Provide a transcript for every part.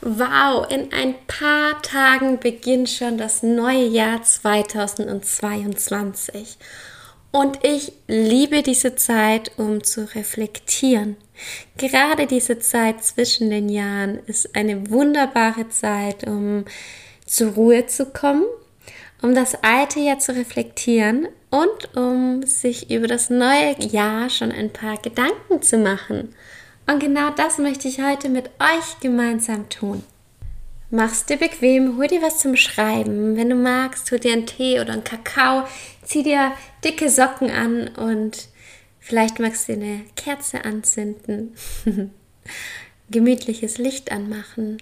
Wow, in ein paar Tagen beginnt schon das neue Jahr 2022. Und ich liebe diese Zeit, um zu reflektieren. Gerade diese Zeit zwischen den Jahren ist eine wunderbare Zeit, um zur Ruhe zu kommen, um das alte Jahr zu reflektieren und um sich über das neue Jahr schon ein paar Gedanken zu machen. Und genau das möchte ich heute mit euch gemeinsam tun. Mach's dir bequem, hol dir was zum Schreiben. Wenn du magst, hol dir einen Tee oder einen Kakao, zieh dir dicke Socken an und vielleicht magst du dir eine Kerze anzünden, gemütliches Licht anmachen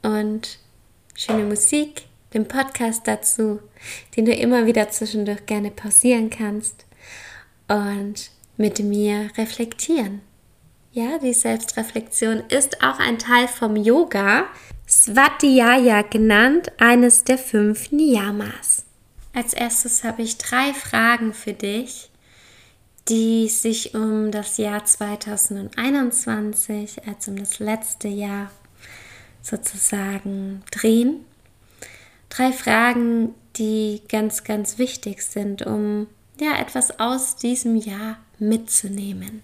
und schöne Musik, den Podcast dazu, den du immer wieder zwischendurch gerne pausieren kannst und mit mir reflektieren. Ja, die Selbstreflexion ist auch ein Teil vom Yoga, Svatiyaya genannt, eines der fünf Niyamas. Als erstes habe ich drei Fragen für dich, die sich um das Jahr 2021, als um das letzte Jahr sozusagen drehen. Drei Fragen, die ganz, ganz wichtig sind, um ja etwas aus diesem Jahr mitzunehmen.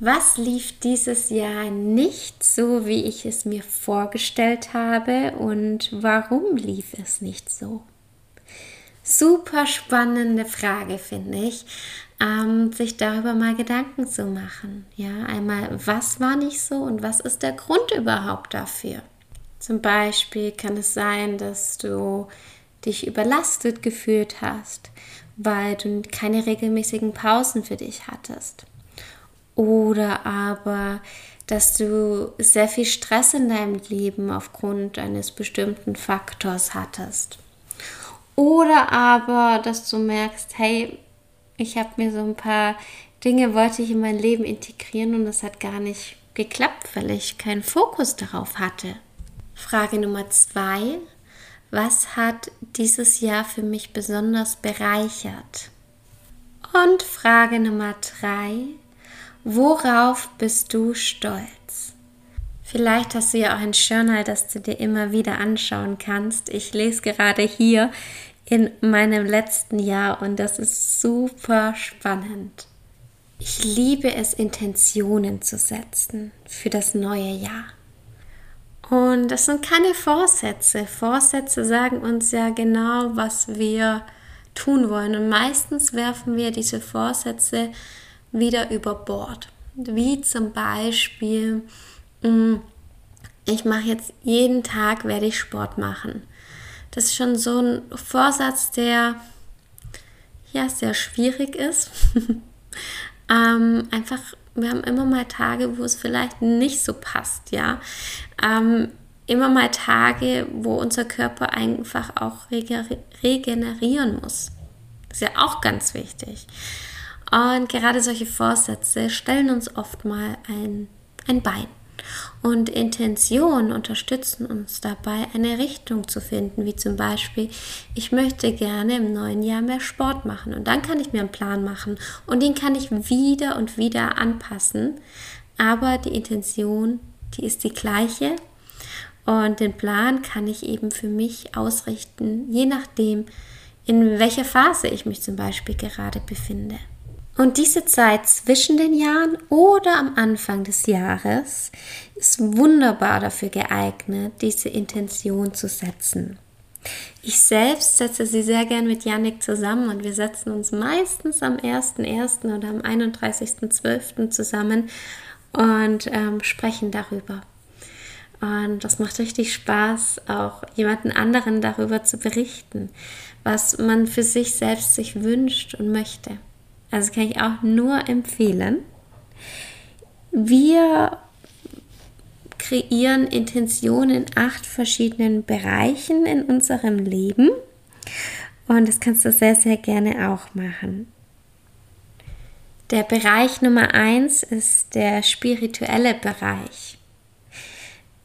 Was lief dieses Jahr nicht so, wie ich es mir vorgestellt habe und warum lief es nicht so? Super spannende Frage, finde ich, ähm, sich darüber mal Gedanken zu machen. Ja, einmal, was war nicht so und was ist der Grund überhaupt dafür? Zum Beispiel kann es sein, dass du dich überlastet gefühlt hast, weil du keine regelmäßigen Pausen für dich hattest oder aber, dass du sehr viel Stress in deinem Leben aufgrund eines bestimmten Faktors hattest. Oder aber, dass du merkst, hey, ich habe mir so ein paar Dinge wollte ich in mein Leben integrieren und das hat gar nicht geklappt, weil ich keinen Fokus darauf hatte. Frage Nummer zwei. Was hat dieses Jahr für mich besonders bereichert? Und Frage Nummer drei. Worauf bist du stolz? Vielleicht hast du ja auch ein Journal, das du dir immer wieder anschauen kannst. Ich lese gerade hier in meinem letzten Jahr und das ist super spannend. Ich liebe es, Intentionen zu setzen für das neue Jahr. Und das sind keine Vorsätze. Vorsätze sagen uns ja genau, was wir tun wollen. Und meistens werfen wir diese Vorsätze wieder über Bord. Wie zum Beispiel, mm, ich mache jetzt jeden Tag, werde ich Sport machen. Das ist schon so ein Vorsatz, der ja sehr schwierig ist. ähm, einfach, wir haben immer mal Tage, wo es vielleicht nicht so passt, ja. Ähm, immer mal Tage, wo unser Körper einfach auch regenerieren muss. Das ist ja auch ganz wichtig. Und gerade solche Vorsätze stellen uns oft mal ein, ein Bein. Und Intentionen unterstützen uns dabei, eine Richtung zu finden, wie zum Beispiel, ich möchte gerne im neuen Jahr mehr Sport machen. Und dann kann ich mir einen Plan machen und den kann ich wieder und wieder anpassen. Aber die Intention, die ist die gleiche. Und den Plan kann ich eben für mich ausrichten, je nachdem, in welcher Phase ich mich zum Beispiel gerade befinde. Und diese Zeit zwischen den Jahren oder am Anfang des Jahres ist wunderbar dafür geeignet, diese Intention zu setzen. Ich selbst setze sie sehr gern mit Yannick zusammen und wir setzen uns meistens am 1.1. oder am 31.12. zusammen und ähm, sprechen darüber. Und das macht richtig Spaß, auch jemanden anderen darüber zu berichten, was man für sich selbst sich wünscht und möchte. Also kann ich auch nur empfehlen. Wir kreieren Intentionen in acht verschiedenen Bereichen in unserem Leben. Und das kannst du sehr, sehr gerne auch machen. Der Bereich Nummer eins ist der spirituelle Bereich.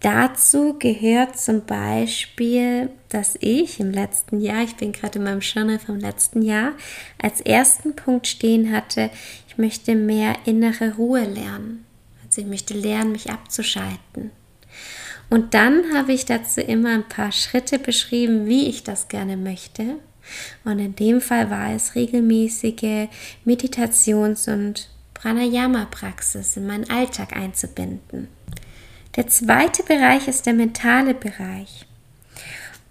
Dazu gehört zum Beispiel, dass ich im letzten Jahr, ich bin gerade in meinem Journal vom letzten Jahr, als ersten Punkt stehen hatte, ich möchte mehr innere Ruhe lernen. Also ich möchte lernen, mich abzuschalten. Und dann habe ich dazu immer ein paar Schritte beschrieben, wie ich das gerne möchte. Und in dem Fall war es regelmäßige Meditations- und Pranayama-Praxis in meinen Alltag einzubinden. Der zweite Bereich ist der mentale Bereich.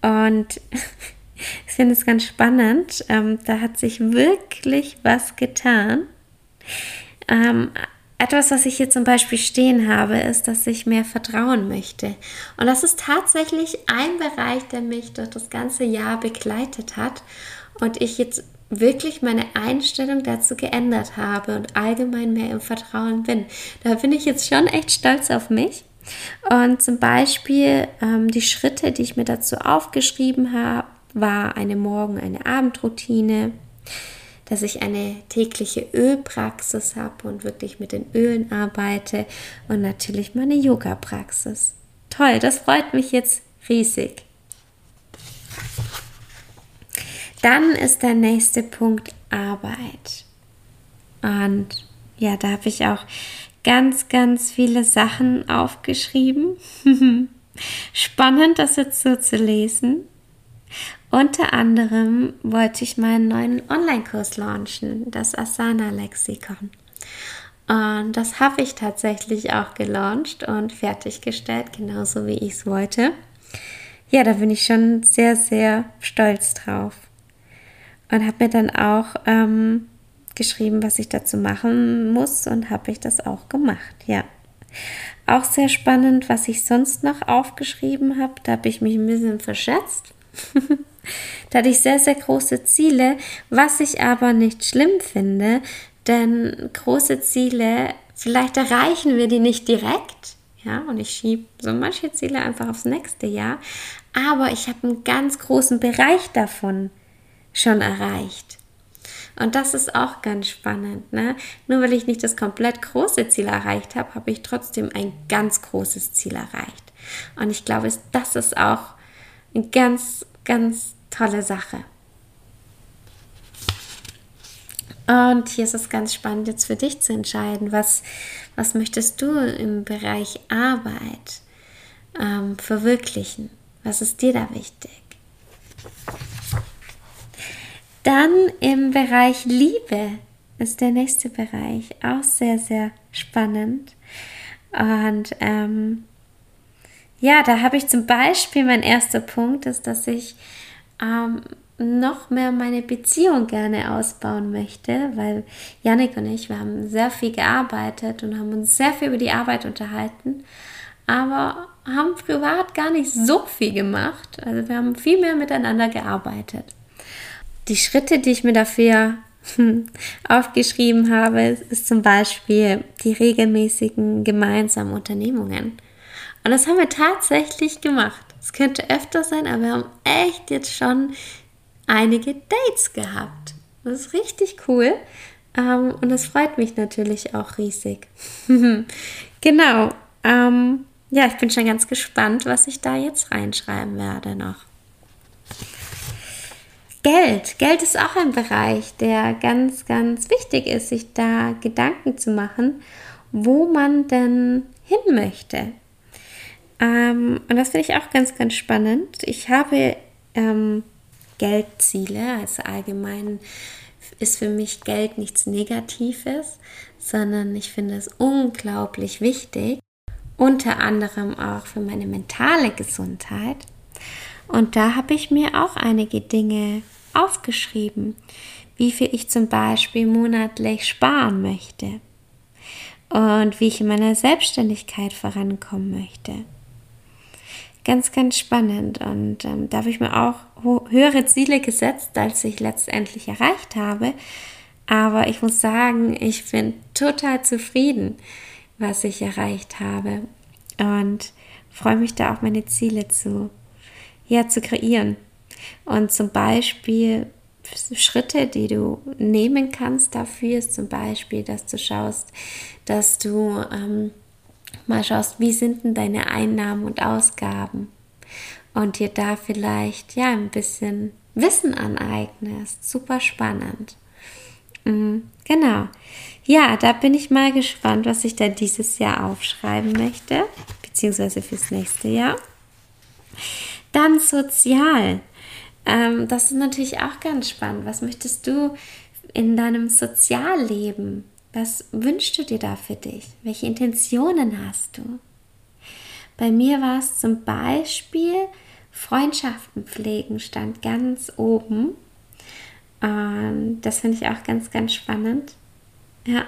Und ich finde es ganz spannend. Ähm, da hat sich wirklich was getan. Ähm, etwas, was ich hier zum Beispiel stehen habe, ist, dass ich mehr vertrauen möchte. Und das ist tatsächlich ein Bereich, der mich durch das ganze Jahr begleitet hat und ich jetzt wirklich meine Einstellung dazu geändert habe und allgemein mehr im Vertrauen bin. Da bin ich jetzt schon echt stolz auf mich. Und zum Beispiel ähm, die Schritte, die ich mir dazu aufgeschrieben habe, war eine Morgen-, eine Abendroutine, dass ich eine tägliche Ölpraxis habe und wirklich mit den Ölen arbeite und natürlich meine Yoga-Praxis. Toll, das freut mich jetzt riesig. Dann ist der nächste Punkt Arbeit. Und ja, da habe ich auch ganz, ganz viele Sachen aufgeschrieben. Spannend, das jetzt so zu lesen. Unter anderem wollte ich meinen neuen Online-Kurs launchen, das Asana-Lexikon. Und das habe ich tatsächlich auch gelauncht und fertiggestellt, genauso wie ich es wollte. Ja, da bin ich schon sehr, sehr stolz drauf. Und habe mir dann auch ähm, geschrieben, was ich dazu machen muss und habe ich das auch gemacht, ja. Auch sehr spannend, was ich sonst noch aufgeschrieben habe. Da habe ich mich ein bisschen verschätzt. da hatte ich sehr, sehr große Ziele, was ich aber nicht schlimm finde, denn große Ziele, vielleicht erreichen wir die nicht direkt, ja, und ich schiebe so manche Ziele einfach aufs nächste Jahr, aber ich habe einen ganz großen Bereich davon schon erreicht. Und das ist auch ganz spannend. Ne? Nur weil ich nicht das komplett große Ziel erreicht habe, habe ich trotzdem ein ganz großes Ziel erreicht. Und ich glaube, das ist auch eine ganz, ganz tolle Sache. Und hier ist es ganz spannend, jetzt für dich zu entscheiden, was, was möchtest du im Bereich Arbeit ähm, verwirklichen? Was ist dir da wichtig? Dann im Bereich Liebe ist der nächste Bereich auch sehr, sehr spannend. Und ähm, ja, da habe ich zum Beispiel, mein erster Punkt ist, dass ich ähm, noch mehr meine Beziehung gerne ausbauen möchte, weil Janik und ich, wir haben sehr viel gearbeitet und haben uns sehr viel über die Arbeit unterhalten, aber haben privat gar nicht so viel gemacht. Also wir haben viel mehr miteinander gearbeitet die Schritte, die ich mir dafür aufgeschrieben habe, ist zum Beispiel die regelmäßigen gemeinsamen Unternehmungen. Und das haben wir tatsächlich gemacht. Es könnte öfter sein, aber wir haben echt jetzt schon einige Dates gehabt. Das ist richtig cool. Ähm, und das freut mich natürlich auch riesig. genau. Ähm, ja, ich bin schon ganz gespannt, was ich da jetzt reinschreiben werde noch. Geld. Geld ist auch ein Bereich, der ganz, ganz wichtig ist, sich da Gedanken zu machen, wo man denn hin möchte. Ähm, und das finde ich auch ganz, ganz spannend. Ich habe ähm, Geldziele, also allgemein ist für mich Geld nichts Negatives, sondern ich finde es unglaublich wichtig, unter anderem auch für meine mentale Gesundheit. Und da habe ich mir auch einige Dinge aufgeschrieben, wie viel ich zum Beispiel monatlich sparen möchte und wie ich in meiner Selbstständigkeit vorankommen möchte. Ganz, ganz spannend und ähm, da habe ich mir auch höhere Ziele gesetzt, als ich letztendlich erreicht habe. Aber ich muss sagen, ich bin total zufrieden, was ich erreicht habe und freue mich da auch meine Ziele zu, ja, zu kreieren. Und zum Beispiel Schritte, die du nehmen kannst dafür, ist zum Beispiel, dass du schaust, dass du ähm, mal schaust, wie sind denn deine Einnahmen und Ausgaben und dir da vielleicht ja ein bisschen Wissen aneignest. Super spannend. Mhm, genau. Ja, da bin ich mal gespannt, was ich da dieses Jahr aufschreiben möchte, beziehungsweise fürs nächste Jahr. Dann sozial. Ähm, das ist natürlich auch ganz spannend. Was möchtest du in deinem Sozialleben? Was wünschst du dir da für dich? Welche Intentionen hast du? Bei mir war es zum Beispiel Freundschaften pflegen, stand ganz oben. Und das finde ich auch ganz, ganz spannend. Ja.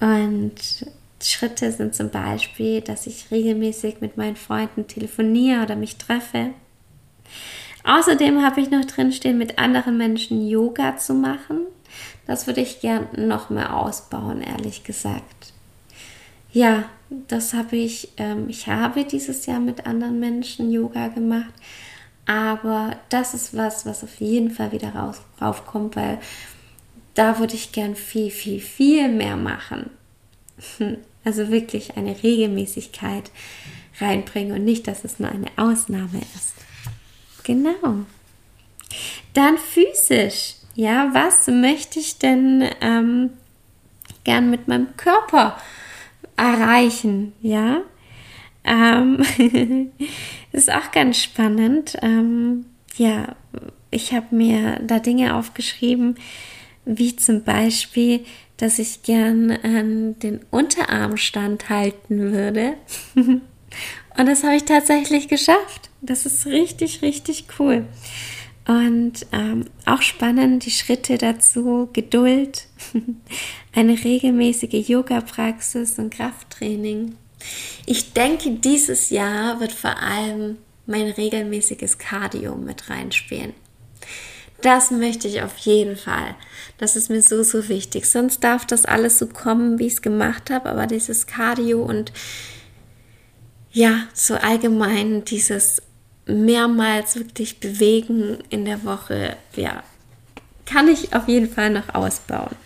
Und Schritte sind zum Beispiel, dass ich regelmäßig mit meinen Freunden telefoniere oder mich treffe. Außerdem habe ich noch drinstehen, mit anderen Menschen Yoga zu machen. Das würde ich gern noch mehr ausbauen, ehrlich gesagt. Ja, das habe ich, ähm, ich habe dieses Jahr mit anderen Menschen Yoga gemacht, aber das ist was, was auf jeden Fall wieder raus, raufkommt, weil da würde ich gern viel, viel, viel mehr machen. Also wirklich eine Regelmäßigkeit reinbringen und nicht, dass es nur eine Ausnahme ist. Genau. Dann physisch. Ja, was möchte ich denn ähm, gern mit meinem Körper erreichen? Ja, ähm, ist auch ganz spannend. Ähm, ja, ich habe mir da Dinge aufgeschrieben, wie zum Beispiel, dass ich gern an den Unterarmstand halten würde. Und das habe ich tatsächlich geschafft. Das ist richtig, richtig cool. Und ähm, auch spannend die Schritte dazu, Geduld, eine regelmäßige Yoga-Praxis und Krafttraining. Ich denke, dieses Jahr wird vor allem mein regelmäßiges Cardio mit reinspielen. Das möchte ich auf jeden Fall. Das ist mir so, so wichtig. Sonst darf das alles so kommen, wie ich es gemacht habe. Aber dieses Cardio und ja, so allgemein dieses mehrmals wirklich bewegen in der Woche, ja, kann ich auf jeden Fall noch ausbauen.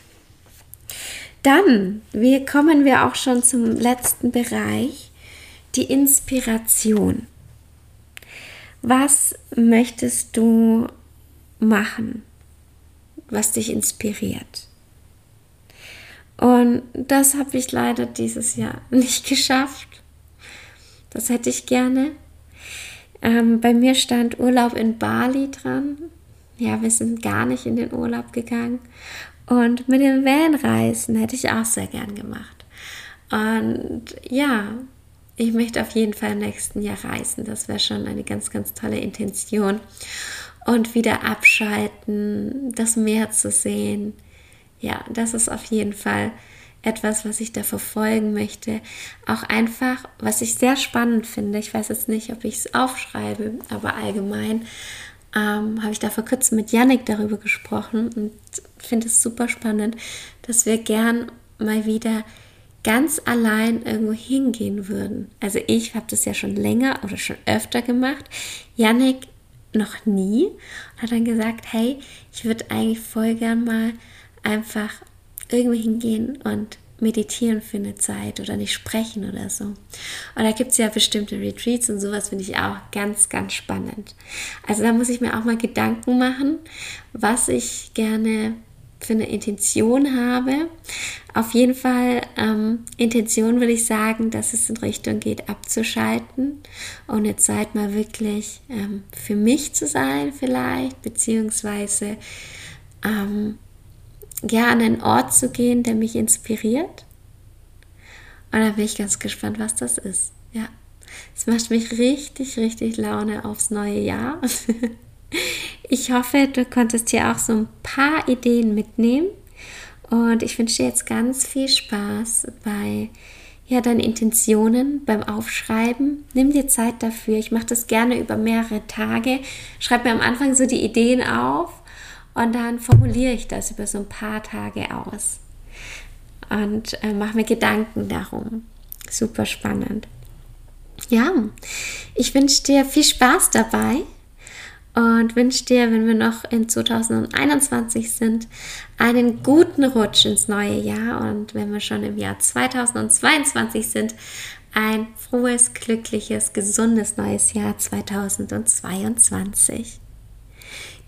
Dann wir kommen wir auch schon zum letzten Bereich, die Inspiration. Was möchtest du machen, was dich inspiriert. Und das habe ich leider dieses Jahr nicht geschafft. Das hätte ich gerne. Ähm, bei mir stand Urlaub in Bali dran. Ja, wir sind gar nicht in den Urlaub gegangen. Und mit den Vanreisen hätte ich auch sehr gern gemacht. Und ja, ich möchte auf jeden Fall im nächsten Jahr reisen. Das wäre schon eine ganz, ganz tolle Intention und wieder abschalten, das Meer zu sehen. Ja, das ist auf jeden Fall etwas, was ich da verfolgen möchte. Auch einfach, was ich sehr spannend finde. Ich weiß jetzt nicht, ob ich es aufschreibe, aber allgemein ähm, habe ich da vor kurzem mit Yannick darüber gesprochen und finde es super spannend, dass wir gern mal wieder ganz allein irgendwo hingehen würden. Also ich habe das ja schon länger oder schon öfter gemacht. Yannick noch nie und hat dann gesagt, hey, ich würde eigentlich voll gern mal einfach irgendwo hingehen und meditieren für eine Zeit oder nicht sprechen oder so. Und da gibt es ja bestimmte Retreats und sowas finde ich auch ganz, ganz spannend. Also da muss ich mir auch mal Gedanken machen, was ich gerne für eine Intention habe. Auf jeden Fall ähm, Intention will ich sagen, dass es in Richtung geht, abzuschalten und eine Zeit mal wirklich ähm, für mich zu sein vielleicht, beziehungsweise ähm, ja, an einen Ort zu gehen, der mich inspiriert. Und da bin ich ganz gespannt, was das ist. Ja, es macht mich richtig, richtig Laune aufs neue Jahr. Ich hoffe, du konntest hier auch so ein paar Ideen mitnehmen. Und ich wünsche dir jetzt ganz viel Spaß bei ja, deinen Intentionen beim Aufschreiben. Nimm dir Zeit dafür. Ich mache das gerne über mehrere Tage. Schreib mir am Anfang so die Ideen auf und dann formuliere ich das über so ein paar Tage aus. Und äh, mache mir Gedanken darum. Super spannend. Ja, ich wünsche dir viel Spaß dabei und wünsche dir, wenn wir noch in 2021 sind, einen guten Rutsch ins neue Jahr und wenn wir schon im Jahr 2022 sind, ein frohes, glückliches, gesundes neues Jahr 2022.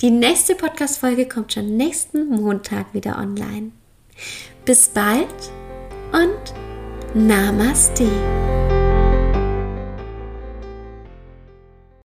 Die nächste Podcast-Folge kommt schon nächsten Montag wieder online. Bis bald und Namaste.